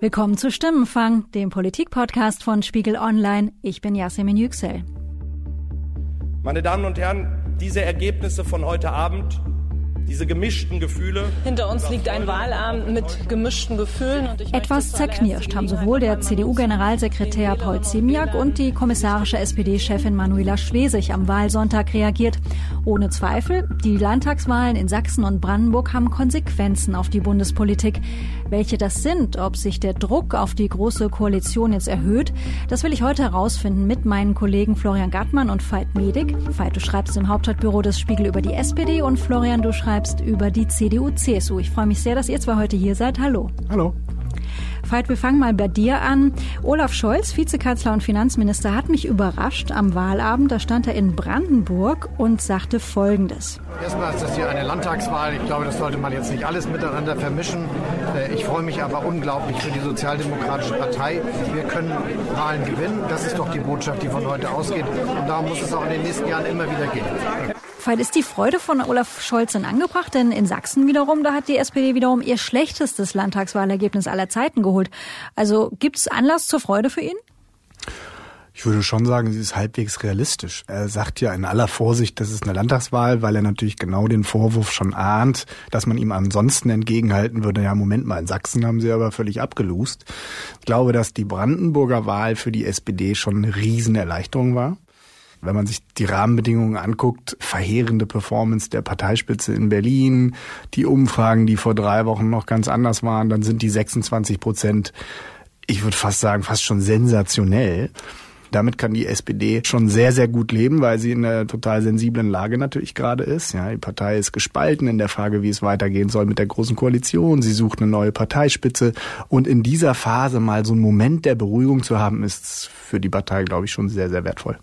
Willkommen zu Stimmenfang, dem Politikpodcast von Spiegel Online. Ich bin Yasemin Yüksel. Meine Damen und Herren, diese Ergebnisse von heute Abend diese gemischten Gefühle. Hinter uns liegt ein Wahlabend mit gemischten Gefühlen. Etwas zerknirscht haben sowohl der CDU-Generalsekretär Paul Ziemiak und die kommissarische SPD-Chefin Manuela Schwesig am Wahlsonntag reagiert. Ohne Zweifel, die Landtagswahlen in Sachsen und Brandenburg haben Konsequenzen auf die Bundespolitik. Welche das sind, ob sich der Druck auf die Große Koalition jetzt erhöht, das will ich heute herausfinden mit meinen Kollegen Florian Gattmann und Veit Medig. Veit, du schreibst im Hauptstadtbüro des Spiegel über die SPD und Florian, du schreibst über die CDU-CSU. Ich freue mich sehr, dass ihr zwei heute hier seid. Hallo. Hallo. Veit, wir fangen mal bei dir an. Olaf Scholz, Vizekanzler und Finanzminister, hat mich überrascht am Wahlabend. Da stand er in Brandenburg und sagte Folgendes. Erstmal ist das hier eine Landtagswahl. Ich glaube, das sollte man jetzt nicht alles miteinander vermischen. Äh, ich freue mich aber unglaublich für die Sozialdemokratische Partei. Wir können Wahlen gewinnen. Das ist doch die Botschaft, die von heute ausgeht. Und darum muss es auch in den nächsten Jahren immer wieder gehen. Fall ist die Freude von Olaf Scholz denn angebracht? Denn in Sachsen wiederum, da hat die SPD wiederum ihr schlechtestes Landtagswahlergebnis aller Zeiten geholt. Also gibt es Anlass zur Freude für ihn? Ich würde schon sagen, sie ist halbwegs realistisch. Er sagt ja in aller Vorsicht, das ist eine Landtagswahl, weil er natürlich genau den Vorwurf schon ahnt, dass man ihm ansonsten entgegenhalten würde, ja, Moment mal, in Sachsen haben sie aber völlig abgelust. Ich glaube, dass die Brandenburger Wahl für die SPD schon eine Riesenerleichterung war. Wenn man sich die Rahmenbedingungen anguckt, verheerende Performance der Parteispitze in Berlin, die Umfragen, die vor drei Wochen noch ganz anders waren, dann sind die 26 Prozent, ich würde fast sagen, fast schon sensationell. Damit kann die SPD schon sehr, sehr gut leben, weil sie in einer total sensiblen Lage natürlich gerade ist. Ja, die Partei ist gespalten in der Frage, wie es weitergehen soll mit der Großen Koalition. Sie sucht eine neue Parteispitze. Und in dieser Phase mal so einen Moment der Beruhigung zu haben, ist für die Partei, glaube ich, schon sehr, sehr wertvoll.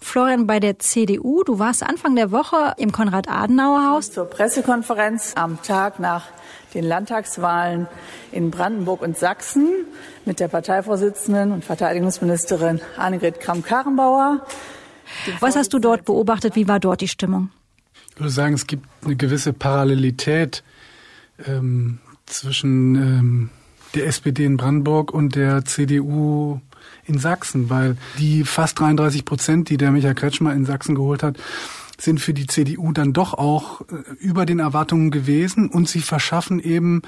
Florian, bei der CDU, du warst Anfang der Woche im Konrad-Adenauer-Haus. Zur Pressekonferenz am Tag nach den Landtagswahlen in Brandenburg und Sachsen mit der Parteivorsitzenden und Verteidigungsministerin Annegret Kramp-Karrenbauer. Was hast du dort beobachtet? Wie war dort die Stimmung? Ich würde sagen, es gibt eine gewisse Parallelität ähm, zwischen ähm, der SPD in Brandenburg und der CDU in Sachsen, weil die fast 33 Prozent, die der Michael Kretschmer in Sachsen geholt hat, sind für die CDU dann doch auch äh, über den Erwartungen gewesen und sie verschaffen eben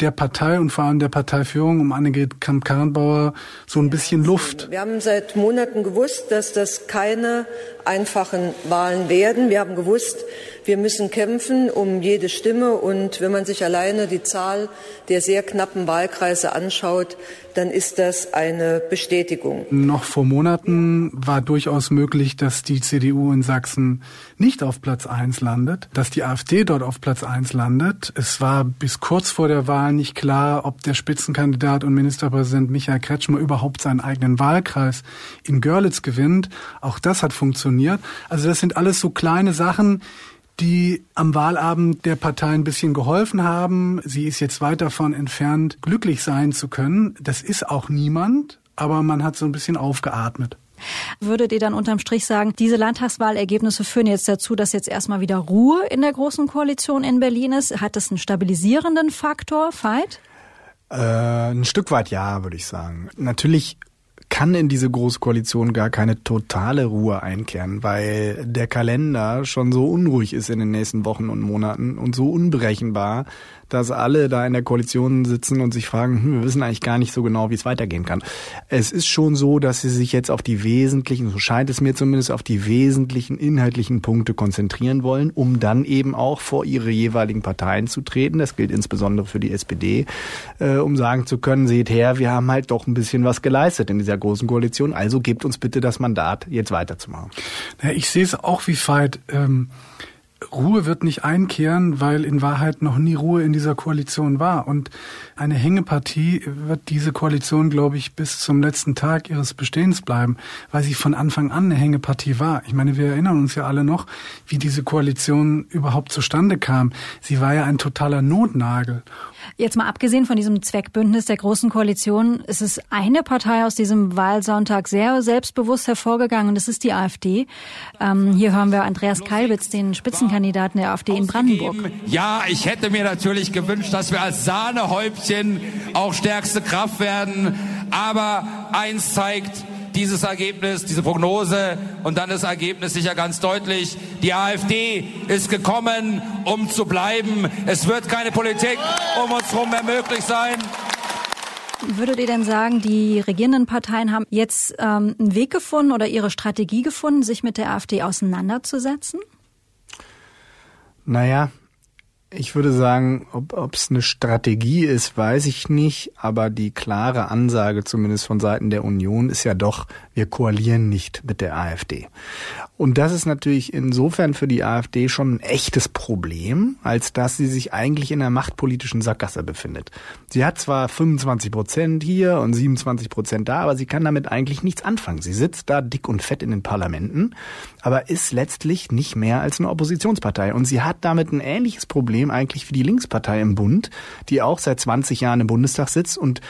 der Partei und vor allem der Parteiführung um Annegret Kamp-Karrenbauer so ein bisschen Luft. Wir haben seit Monaten gewusst, dass das keine einfachen Wahlen werden. Wir haben gewusst, wir müssen kämpfen um jede Stimme. Und wenn man sich alleine die Zahl der sehr knappen Wahlkreise anschaut, dann ist das eine Bestätigung. Noch vor Monaten war durchaus möglich, dass die CDU in Sachsen nicht auf Platz eins landet, dass die AfD dort auf Platz eins landet. Es war bis kurz vor der Wahl nicht klar, ob der Spitzenkandidat und Ministerpräsident Michael Kretschmer überhaupt seinen eigenen Wahlkreis in Görlitz gewinnt. Auch das hat funktioniert. Also das sind alles so kleine Sachen, die am Wahlabend der Partei ein bisschen geholfen haben. Sie ist jetzt weit davon entfernt, glücklich sein zu können. Das ist auch niemand, aber man hat so ein bisschen aufgeatmet. Würdet ihr dann unterm Strich sagen, diese Landtagswahlergebnisse führen jetzt dazu, dass jetzt erstmal wieder Ruhe in der Großen Koalition in Berlin ist? Hat das einen stabilisierenden Faktor, Veit? Äh, ein Stück weit ja, würde ich sagen. Natürlich kann in diese Großkoalition gar keine totale Ruhe einkehren, weil der Kalender schon so unruhig ist in den nächsten Wochen und Monaten und so unberechenbar, dass alle da in der Koalition sitzen und sich fragen, hm, wir wissen eigentlich gar nicht so genau, wie es weitergehen kann. Es ist schon so, dass sie sich jetzt auf die wesentlichen, so scheint es mir zumindest, auf die wesentlichen inhaltlichen Punkte konzentrieren wollen, um dann eben auch vor ihre jeweiligen Parteien zu treten. Das gilt insbesondere für die SPD, äh, um sagen zu können, seht her, wir haben halt doch ein bisschen was geleistet in dieser großen Koalition, also gebt uns bitte das Mandat, jetzt weiterzumachen. Ja, ich sehe es auch wie Veit. Ähm Ruhe wird nicht einkehren, weil in Wahrheit noch nie Ruhe in dieser Koalition war. Und eine Hängepartie wird diese Koalition, glaube ich, bis zum letzten Tag ihres Bestehens bleiben, weil sie von Anfang an eine Hängepartie war. Ich meine, wir erinnern uns ja alle noch, wie diese Koalition überhaupt zustande kam. Sie war ja ein totaler Notnagel. Jetzt mal abgesehen von diesem Zweckbündnis der Großen Koalition, ist es eine Partei aus diesem Wahlsonntag sehr selbstbewusst hervorgegangen und das ist die AfD. Ähm, hier hören wir Andreas Kalbitz, den Spitzenkandidaten der AfD in Brandenburg. Ja, ich hätte mir natürlich gewünscht, dass wir als Sahnehäubchen auch stärkste Kraft werden. Aber eins zeigt dieses Ergebnis, diese Prognose und dann das Ergebnis sicher ganz deutlich. Die AfD ist gekommen, um zu bleiben. Es wird keine Politik um uns herum mehr möglich sein. Würdet ihr denn sagen, die regierenden Parteien haben jetzt ähm, einen Weg gefunden oder ihre Strategie gefunden, sich mit der AfD auseinanderzusetzen? Naja, ich würde sagen, ob es eine Strategie ist, weiß ich nicht, aber die klare Ansage zumindest von Seiten der Union ist ja doch, wir koalieren nicht mit der AfD. Und das ist natürlich insofern für die AfD schon ein echtes Problem, als dass sie sich eigentlich in einer machtpolitischen Sackgasse befindet. Sie hat zwar 25 Prozent hier und 27 Prozent da, aber sie kann damit eigentlich nichts anfangen. Sie sitzt da dick und fett in den Parlamenten, aber ist letztlich nicht mehr als eine Oppositionspartei. Und sie hat damit ein ähnliches Problem eigentlich wie die Linkspartei im Bund, die auch seit 20 Jahren im Bundestag sitzt und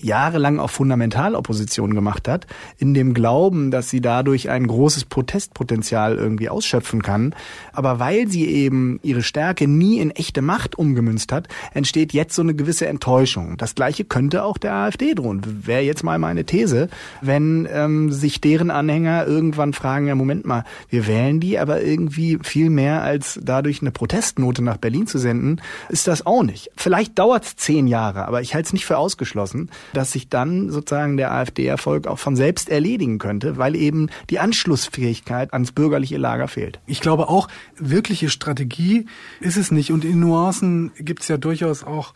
jahrelang auch Fundamentalopposition gemacht hat, in dem Glauben, dass sie dadurch ein großes Protestpotenzial irgendwie ausschöpfen kann. Aber weil sie eben ihre Stärke nie in echte Macht umgemünzt hat, entsteht jetzt so eine gewisse Enttäuschung. Das gleiche könnte auch der AfD drohen. Wäre jetzt mal meine These, wenn ähm, sich deren Anhänger irgendwann fragen, ja Moment mal, wir wählen die, aber irgendwie viel mehr als dadurch eine Protestnote nach Berlin zu senden, ist das auch nicht. Vielleicht dauert es zehn Jahre, aber ich halte es nicht für ausgeschlossen dass sich dann sozusagen der AfD-Erfolg auch von selbst erledigen könnte, weil eben die Anschlussfähigkeit ans bürgerliche Lager fehlt. Ich glaube auch, wirkliche Strategie ist es nicht. Und in Nuancen gibt es ja durchaus auch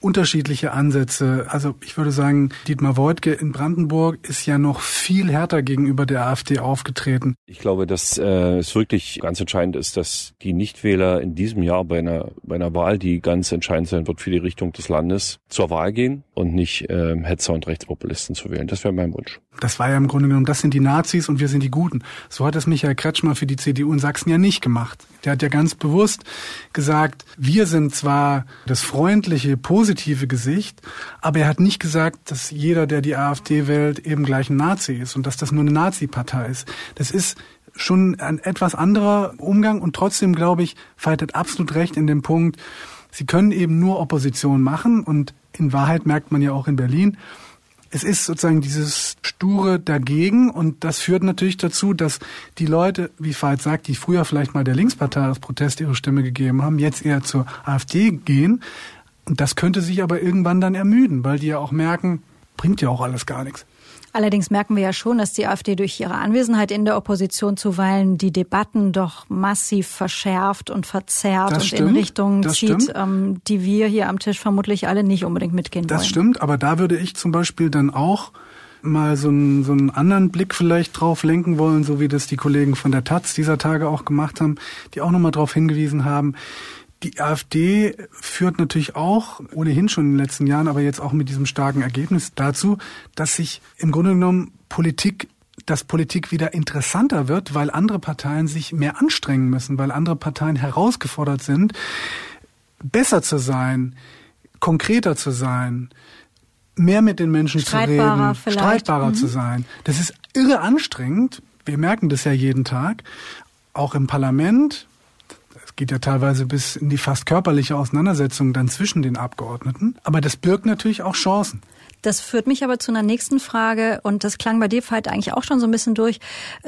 unterschiedliche Ansätze. Also ich würde sagen, Dietmar Woidke in Brandenburg ist ja noch viel härter gegenüber der AfD aufgetreten. Ich glaube, dass äh, es wirklich ganz entscheidend ist, dass die Nichtwähler in diesem Jahr bei einer, bei einer Wahl, die ganz entscheidend sein wird für die Richtung des Landes, zur Wahl gehen und nicht äh, Hetzer und Rechtspopulisten zu wählen. Das wäre mein Wunsch. Das war ja im Grunde genommen, das sind die Nazis und wir sind die Guten. So hat es Michael Kretschmer für die CDU in Sachsen ja nicht gemacht. Der hat ja ganz bewusst gesagt, wir sind zwar das freundliche, positive Gesicht, aber er hat nicht gesagt, dass jeder, der die AfD wählt, eben gleich ein Nazi ist und dass das nur eine Nazi-Partei ist. Das ist schon ein etwas anderer Umgang und trotzdem, glaube ich, Veit absolut recht in dem Punkt, sie können eben nur Opposition machen und in Wahrheit merkt man ja auch in Berlin, es ist sozusagen dieses sture dagegen und das führt natürlich dazu, dass die Leute, wie Veit sagt, die früher vielleicht mal der Linkspartei als Protest ihre Stimme gegeben haben, jetzt eher zur AfD gehen. Und das könnte sich aber irgendwann dann ermüden, weil die ja auch merken, bringt ja auch alles gar nichts. Allerdings merken wir ja schon, dass die AfD durch ihre Anwesenheit in der Opposition zuweilen die Debatten doch massiv verschärft und verzerrt das und stimmt, in Richtungen zieht, ähm, die wir hier am Tisch vermutlich alle nicht unbedingt mitgehen das wollen. Das stimmt, aber da würde ich zum Beispiel dann auch mal so einen, so einen anderen Blick vielleicht drauf lenken wollen, so wie das die Kollegen von der Taz dieser Tage auch gemacht haben, die auch nochmal darauf hingewiesen haben, die AfD führt natürlich auch ohnehin schon in den letzten Jahren, aber jetzt auch mit diesem starken Ergebnis dazu, dass sich im Grunde genommen Politik dass Politik wieder interessanter wird, weil andere Parteien sich mehr anstrengen müssen, weil andere Parteien herausgefordert sind, besser zu sein, konkreter zu sein, mehr mit den Menschen zu reden, vielleicht. streitbarer mhm. zu sein. Das ist irre anstrengend. Wir merken das ja jeden Tag. Auch im Parlament, geht ja teilweise bis in die fast körperliche Auseinandersetzung dann zwischen den Abgeordneten. Aber das birgt natürlich auch Chancen. Das führt mich aber zu einer nächsten Frage und das klang bei dir, Veit, eigentlich auch schon so ein bisschen durch.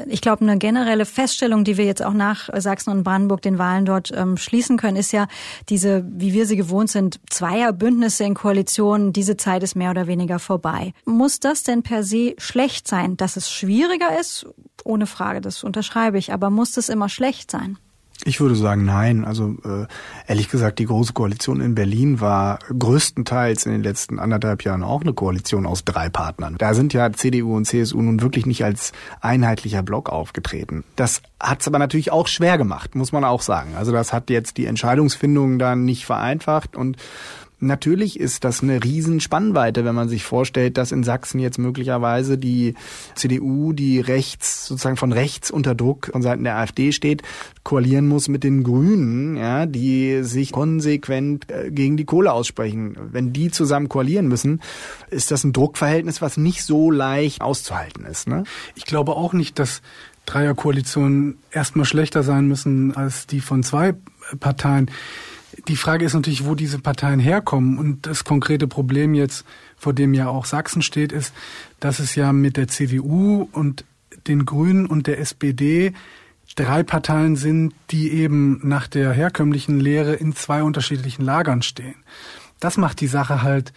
Ich glaube, eine generelle Feststellung, die wir jetzt auch nach Sachsen und Brandenburg den Wahlen dort ähm, schließen können, ist ja diese, wie wir sie gewohnt sind, Zweierbündnisse in Koalitionen. Diese Zeit ist mehr oder weniger vorbei. Muss das denn per se schlecht sein, dass es schwieriger ist? Ohne Frage, das unterschreibe ich. Aber muss das immer schlecht sein? Ich würde sagen, nein. Also äh, ehrlich gesagt, die Große Koalition in Berlin war größtenteils in den letzten anderthalb Jahren auch eine Koalition aus drei Partnern. Da sind ja CDU und CSU nun wirklich nicht als einheitlicher Block aufgetreten. Das hat es aber natürlich auch schwer gemacht, muss man auch sagen. Also das hat jetzt die Entscheidungsfindung dann nicht vereinfacht und Natürlich ist das eine Riesenspannweite, wenn man sich vorstellt, dass in Sachsen jetzt möglicherweise die CDU, die rechts, sozusagen von rechts unter Druck von Seiten der AfD steht, koalieren muss mit den Grünen, ja, die sich konsequent äh, gegen die Kohle aussprechen. Wenn die zusammen koalieren müssen, ist das ein Druckverhältnis, was nicht so leicht auszuhalten ist. Ne? Ich glaube auch nicht, dass Dreierkoalitionen erstmal schlechter sein müssen als die von zwei Parteien. Die Frage ist natürlich, wo diese Parteien herkommen. Und das konkrete Problem jetzt, vor dem ja auch Sachsen steht, ist, dass es ja mit der CDU und den Grünen und der SPD drei Parteien sind, die eben nach der herkömmlichen Lehre in zwei unterschiedlichen Lagern stehen. Das macht die Sache halt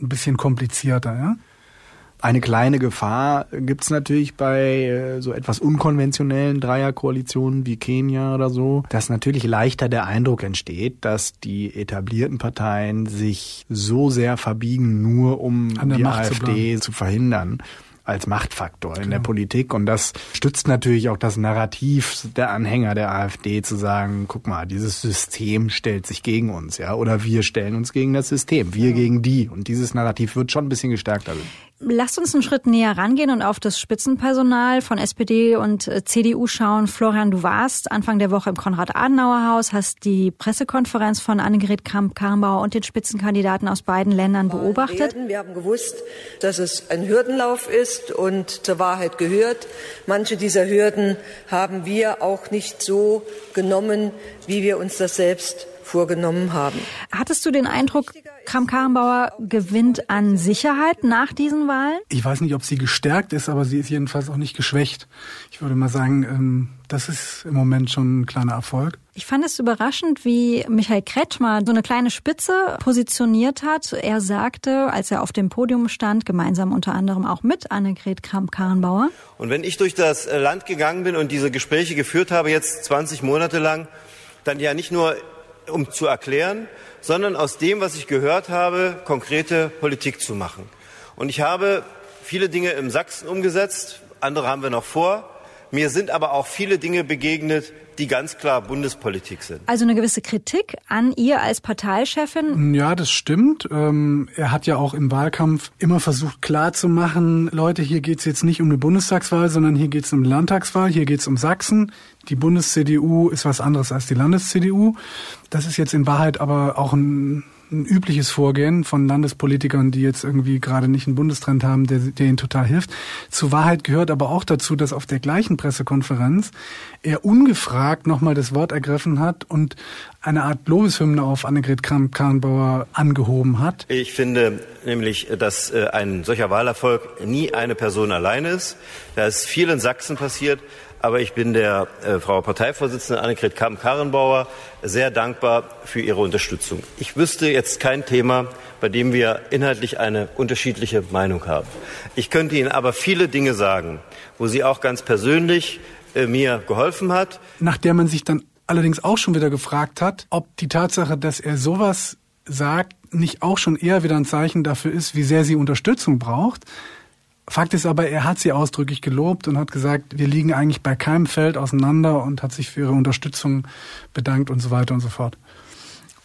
ein bisschen komplizierter, ja? Eine kleine Gefahr gibt's natürlich bei äh, so etwas unkonventionellen Dreierkoalitionen wie Kenia oder so, dass natürlich leichter der Eindruck entsteht, dass die etablierten Parteien sich so sehr verbiegen, nur um die Macht AfD zu, zu verhindern als Machtfaktor in der Politik. Und das stützt natürlich auch das Narrativ der Anhänger der AfD zu sagen, guck mal, dieses System stellt sich gegen uns, ja, oder wir stellen uns gegen das System, wir gegen die. Und dieses Narrativ wird schon ein bisschen gestärkt dadurch. Lasst uns einen Schritt näher rangehen und auf das Spitzenpersonal von SPD und äh, CDU schauen. Florian, du warst Anfang der Woche im Konrad-Adenauer-Haus, hast die Pressekonferenz von Annegret Kramp-Karrenbauer und den Spitzenkandidaten aus beiden Ländern beobachtet. Wir haben gewusst, dass es ein Hürdenlauf ist und zur Wahrheit gehört. Manche dieser Hürden haben wir auch nicht so genommen, wie wir uns das selbst vorgenommen haben. Hattest du den Eindruck, Kram-Karrenbauer gewinnt an Sicherheit nach diesen Wahlen? Ich weiß nicht, ob sie gestärkt ist, aber sie ist jedenfalls auch nicht geschwächt. Ich würde mal sagen, ähm, das ist im Moment schon ein kleiner Erfolg. Ich fand es überraschend, wie Michael Kretschmer so eine kleine Spitze positioniert hat. Er sagte, als er auf dem Podium stand, gemeinsam unter anderem auch mit Annegret Kramp-Karrenbauer. Und wenn ich durch das Land gegangen bin und diese Gespräche geführt habe, jetzt 20 Monate lang, dann ja nicht nur um zu erklären, sondern aus dem, was ich gehört habe, konkrete Politik zu machen. Und ich habe viele Dinge im Sachsen umgesetzt, andere haben wir noch vor. Mir sind aber auch viele Dinge begegnet, die ganz klar Bundespolitik sind. Also eine gewisse Kritik an ihr als Parteichefin? Ja, das stimmt. Ähm, er hat ja auch im Wahlkampf immer versucht klarzumachen, Leute, hier geht's jetzt nicht um eine Bundestagswahl, sondern hier geht's um eine Landtagswahl, hier geht's um Sachsen. Die Bundes-CDU ist was anderes als die Landes-CDU. Das ist jetzt in Wahrheit aber auch ein ein übliches Vorgehen von Landespolitikern, die jetzt irgendwie gerade nicht einen Bundestrend haben, der, der ihnen total hilft. Zur Wahrheit gehört aber auch dazu, dass auf der gleichen Pressekonferenz er ungefragt nochmal das Wort ergriffen hat und eine Art Lobeshymne auf Annegret Kramp-Karrenbauer angehoben hat. Ich finde nämlich, dass äh, ein solcher Wahlerfolg nie eine Person allein ist. Da ist viel in Sachsen passiert. Aber ich bin der äh, Frau Parteivorsitzenden Annegret Kamm-Karrenbauer sehr dankbar für ihre Unterstützung. Ich wüsste jetzt kein Thema, bei dem wir inhaltlich eine unterschiedliche Meinung haben. Ich könnte Ihnen aber viele Dinge sagen, wo sie auch ganz persönlich äh, mir geholfen hat. Nach der man sich dann allerdings auch schon wieder gefragt hat, ob die Tatsache, dass er sowas sagt, nicht auch schon eher wieder ein Zeichen dafür ist, wie sehr sie Unterstützung braucht. Fakt ist aber, er hat sie ausdrücklich gelobt und hat gesagt, wir liegen eigentlich bei keinem Feld auseinander und hat sich für ihre Unterstützung bedankt und so weiter und so fort.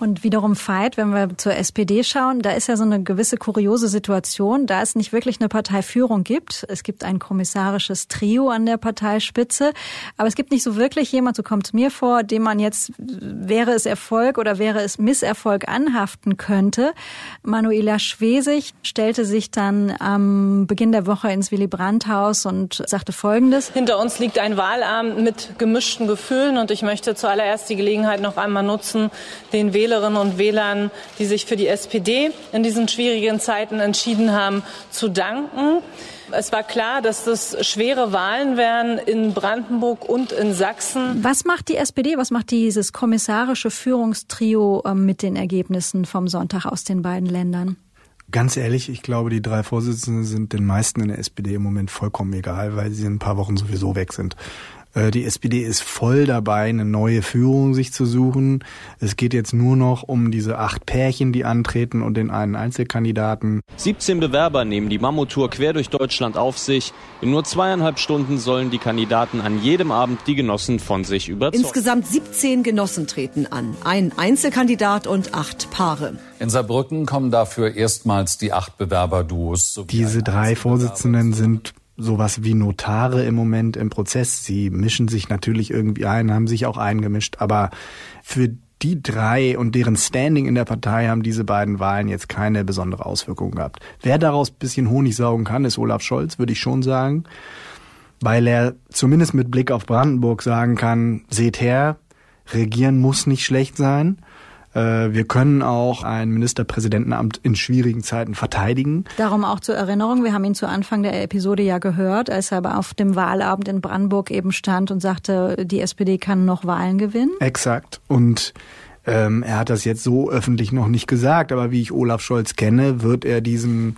Und wiederum Veit, wenn wir zur SPD schauen, da ist ja so eine gewisse kuriose Situation, da es nicht wirklich eine Parteiführung gibt. Es gibt ein kommissarisches Trio an der Parteispitze, aber es gibt nicht so wirklich jemand, so kommt es mir vor, dem man jetzt, wäre es Erfolg oder wäre es Misserfolg anhaften könnte. Manuela Schwesig stellte sich dann am Beginn der Woche ins Willy Brandt-Haus und sagte Folgendes. Hinter uns liegt ein Wahlabend mit gemischten Gefühlen und ich möchte zuallererst die Gelegenheit noch einmal nutzen, den Wähler Wählerinnen und Wählern, die sich für die SPD in diesen schwierigen Zeiten entschieden haben, zu danken. Es war klar, dass das schwere Wahlen wären in Brandenburg und in Sachsen. Was macht die SPD, was macht dieses kommissarische Führungstrio ähm, mit den Ergebnissen vom Sonntag aus den beiden Ländern? Ganz ehrlich, ich glaube, die drei Vorsitzenden sind den meisten in der SPD im Moment vollkommen egal, weil sie in ein paar Wochen sowieso weg sind. Äh, die SPD ist voll dabei, eine neue Führung sich zu suchen. Es geht jetzt nur noch um diese acht Pärchen, die antreten und den einen Einzelkandidaten. 17 Bewerber nehmen die Mammuttour quer durch Deutschland auf sich. In nur zweieinhalb Stunden sollen die Kandidaten an jedem Abend die Genossen von sich überzeugen. Insgesamt 17 Genossen treten an. Ein Einzelkandidat und acht Paare. In Saarbrücken kommen dafür erstmals die acht Bewerberduos. Diese drei Vorsitzenden sind sowas wie Notare im Moment im Prozess. Sie mischen sich natürlich irgendwie ein, haben sich auch eingemischt, aber für die drei und deren Standing in der Partei haben diese beiden Wahlen jetzt keine besondere Auswirkung gehabt. Wer daraus bisschen Honig saugen kann, ist Olaf Scholz, würde ich schon sagen. weil er zumindest mit Blick auf Brandenburg sagen kann, seht her, regieren muss nicht schlecht sein. Äh, wir können auch ein Ministerpräsidentenamt in schwierigen Zeiten verteidigen. Darum auch zur Erinnerung, wir haben ihn zu Anfang der Episode ja gehört, als er aber auf dem Wahlabend in Brandenburg eben stand und sagte, die SPD kann noch Wahlen gewinnen. Exakt. Und ähm, er hat das jetzt so öffentlich noch nicht gesagt, aber wie ich Olaf Scholz kenne, wird er diesen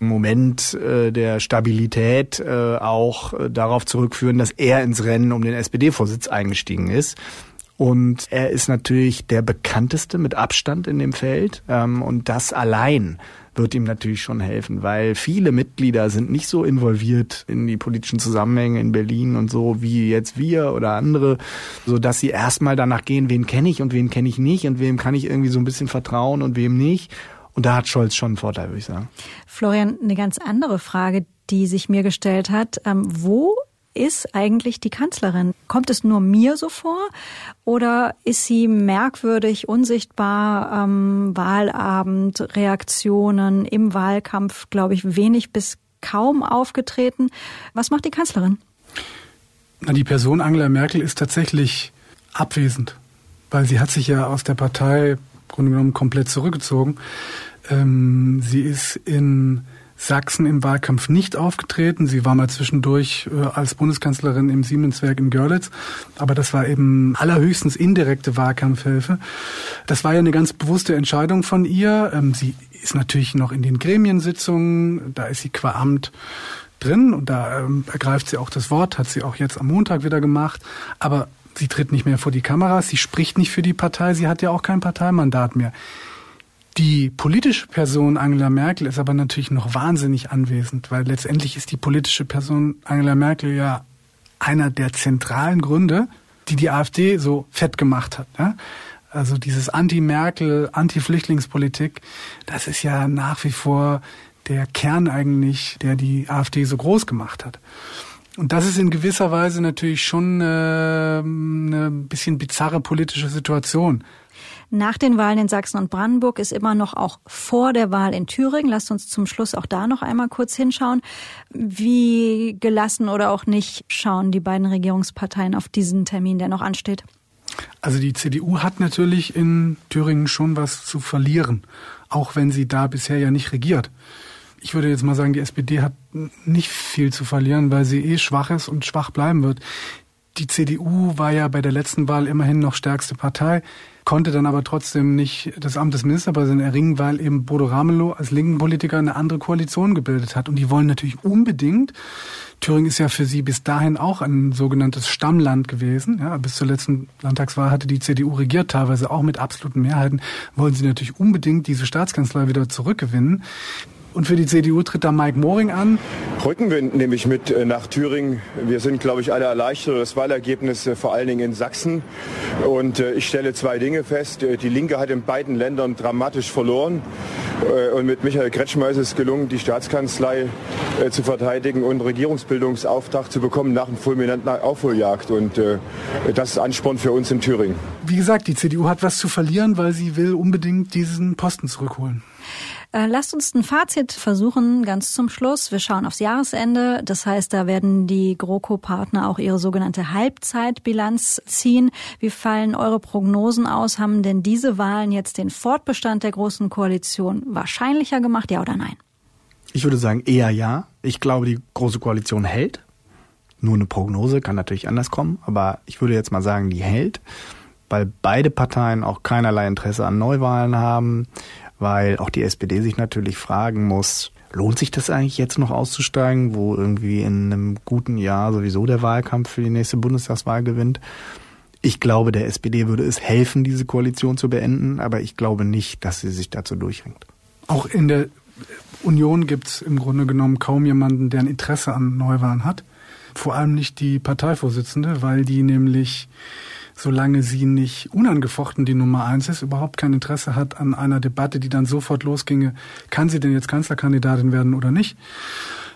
Moment äh, der Stabilität äh, auch äh, darauf zurückführen, dass er ins Rennen um den SPD-Vorsitz eingestiegen ist. Und er ist natürlich der bekannteste mit Abstand in dem Feld. Ähm, und das allein wird ihm natürlich schon helfen, weil viele Mitglieder sind nicht so involviert in die politischen Zusammenhänge in Berlin und so wie jetzt wir oder andere, so dass sie erstmal danach gehen, wen kenne ich und wen kenne ich nicht und wem kann ich irgendwie so ein bisschen vertrauen und wem nicht. Und da hat Scholz schon einen Vorteil, würde ich sagen. Florian, eine ganz andere Frage, die sich mir gestellt hat. Ähm, wo ist eigentlich die Kanzlerin? Kommt es nur mir so vor oder ist sie merkwürdig, unsichtbar am Wahlabend, Reaktionen im Wahlkampf, glaube ich, wenig bis kaum aufgetreten? Was macht die Kanzlerin? Na, die Person Angela Merkel ist tatsächlich abwesend, weil sie hat sich ja aus der Partei im Grunde genommen komplett zurückgezogen. Ähm, sie ist in Sachsen im Wahlkampf nicht aufgetreten. Sie war mal zwischendurch äh, als Bundeskanzlerin im Siemenswerk in Görlitz, aber das war eben allerhöchstens indirekte Wahlkampfhilfe. Das war ja eine ganz bewusste Entscheidung von ihr. Ähm, sie ist natürlich noch in den Gremiensitzungen, da ist sie qua Amt drin und da ähm, ergreift sie auch das Wort, hat sie auch jetzt am Montag wieder gemacht, aber sie tritt nicht mehr vor die Kameras, sie spricht nicht für die Partei, sie hat ja auch kein Parteimandat mehr. Die politische Person Angela Merkel ist aber natürlich noch wahnsinnig anwesend, weil letztendlich ist die politische Person Angela Merkel ja einer der zentralen Gründe, die die AfD so fett gemacht hat. Ja? Also dieses Anti-Merkel, Anti-Flüchtlingspolitik, das ist ja nach wie vor der Kern eigentlich, der die AfD so groß gemacht hat. Und das ist in gewisser Weise natürlich schon äh, eine bisschen bizarre politische Situation. Nach den Wahlen in Sachsen und Brandenburg ist immer noch auch vor der Wahl in Thüringen. Lasst uns zum Schluss auch da noch einmal kurz hinschauen. Wie gelassen oder auch nicht schauen die beiden Regierungsparteien auf diesen Termin, der noch ansteht? Also die CDU hat natürlich in Thüringen schon was zu verlieren, auch wenn sie da bisher ja nicht regiert. Ich würde jetzt mal sagen, die SPD hat nicht viel zu verlieren, weil sie eh schwach ist und schwach bleiben wird. Die CDU war ja bei der letzten Wahl immerhin noch stärkste Partei konnte dann aber trotzdem nicht das Amt des Ministerpräsidenten erringen, weil eben Bodo Ramelow als linken Politiker eine andere Koalition gebildet hat. Und die wollen natürlich unbedingt, Thüringen ist ja für sie bis dahin auch ein sogenanntes Stammland gewesen. Ja, bis zur letzten Landtagswahl hatte die CDU regiert, teilweise auch mit absoluten Mehrheiten, wollen sie natürlich unbedingt diese Staatskanzlei wieder zurückgewinnen. Und für die CDU tritt da Mike Moring an. Rückenwind nehme ich mit äh, nach Thüringen. Wir sind, glaube ich, alle erleichtert über das Wahlergebnis, äh, vor allen Dingen in Sachsen. Und äh, ich stelle zwei Dinge fest. Die Linke hat in beiden Ländern dramatisch verloren. Und mit Michael Kretschmer ist es gelungen, die Staatskanzlei zu verteidigen und Regierungsbildungsauftrag zu bekommen nach einer fulminanten Aufholjagd. Und das ist Ansporn für uns in Thüringen. Wie gesagt, die CDU hat was zu verlieren, weil sie will unbedingt diesen Posten zurückholen. Äh, lasst uns ein Fazit versuchen, ganz zum Schluss. Wir schauen aufs Jahresende. Das heißt, da werden die GroKo-Partner auch ihre sogenannte Halbzeitbilanz ziehen. Wie fallen eure Prognosen aus? Haben denn diese Wahlen jetzt den Fortbestand der Großen Koalition wahrscheinlicher gemacht, ja oder nein? Ich würde sagen eher ja. Ich glaube, die Große Koalition hält. Nur eine Prognose kann natürlich anders kommen, aber ich würde jetzt mal sagen, die hält, weil beide Parteien auch keinerlei Interesse an Neuwahlen haben weil auch die SPD sich natürlich fragen muss, lohnt sich das eigentlich jetzt noch auszusteigen, wo irgendwie in einem guten Jahr sowieso der Wahlkampf für die nächste Bundestagswahl gewinnt? Ich glaube, der SPD würde es helfen, diese Koalition zu beenden, aber ich glaube nicht, dass sie sich dazu durchringt. Auch in der Union gibt es im Grunde genommen kaum jemanden, der ein Interesse an Neuwahlen hat. Vor allem nicht die Parteivorsitzende, weil die nämlich solange sie nicht unangefochten die Nummer eins ist, überhaupt kein Interesse hat an einer Debatte, die dann sofort losginge, kann sie denn jetzt Kanzlerkandidatin werden oder nicht.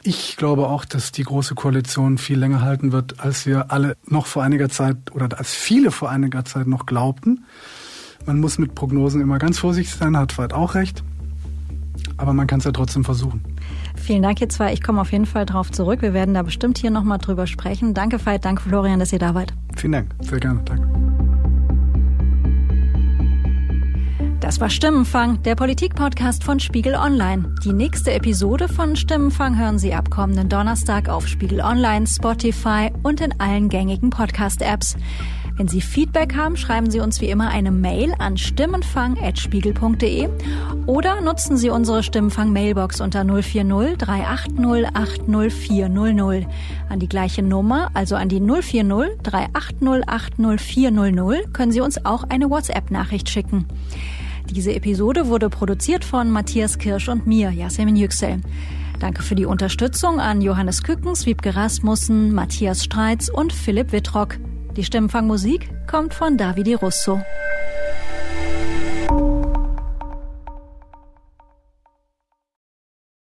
Ich glaube auch, dass die Große Koalition viel länger halten wird, als wir alle noch vor einiger Zeit oder als viele vor einiger Zeit noch glaubten. Man muss mit Prognosen immer ganz vorsichtig sein, hat Veit auch recht. Aber man kann es ja trotzdem versuchen. Vielen Dank, ihr zwei. Ich komme auf jeden Fall drauf zurück. Wir werden da bestimmt hier nochmal drüber sprechen. Danke, Veit. Danke, Florian, dass ihr da wart. Vielen Dank. Sehr gerne. Danke. Das war Stimmenfang, der Politik-Podcast von Spiegel Online. Die nächste Episode von Stimmenfang hören Sie ab kommenden Donnerstag auf Spiegel Online, Spotify und in allen gängigen Podcast-Apps. Wenn Sie Feedback haben, schreiben Sie uns wie immer eine Mail an stimmenfang.spiegel.de oder nutzen Sie unsere Stimmenfang-Mailbox unter 040 380 80400. An die gleiche Nummer, also an die 040 380 80400, können Sie uns auch eine WhatsApp-Nachricht schicken. Diese Episode wurde produziert von Matthias Kirsch und mir, Yasemin Yüksel. Danke für die Unterstützung an Johannes Kückens, Wiebke Rasmussen, Matthias Streitz und Philipp Wittrock. Die Stimmenfangmusik kommt von Davide Russo.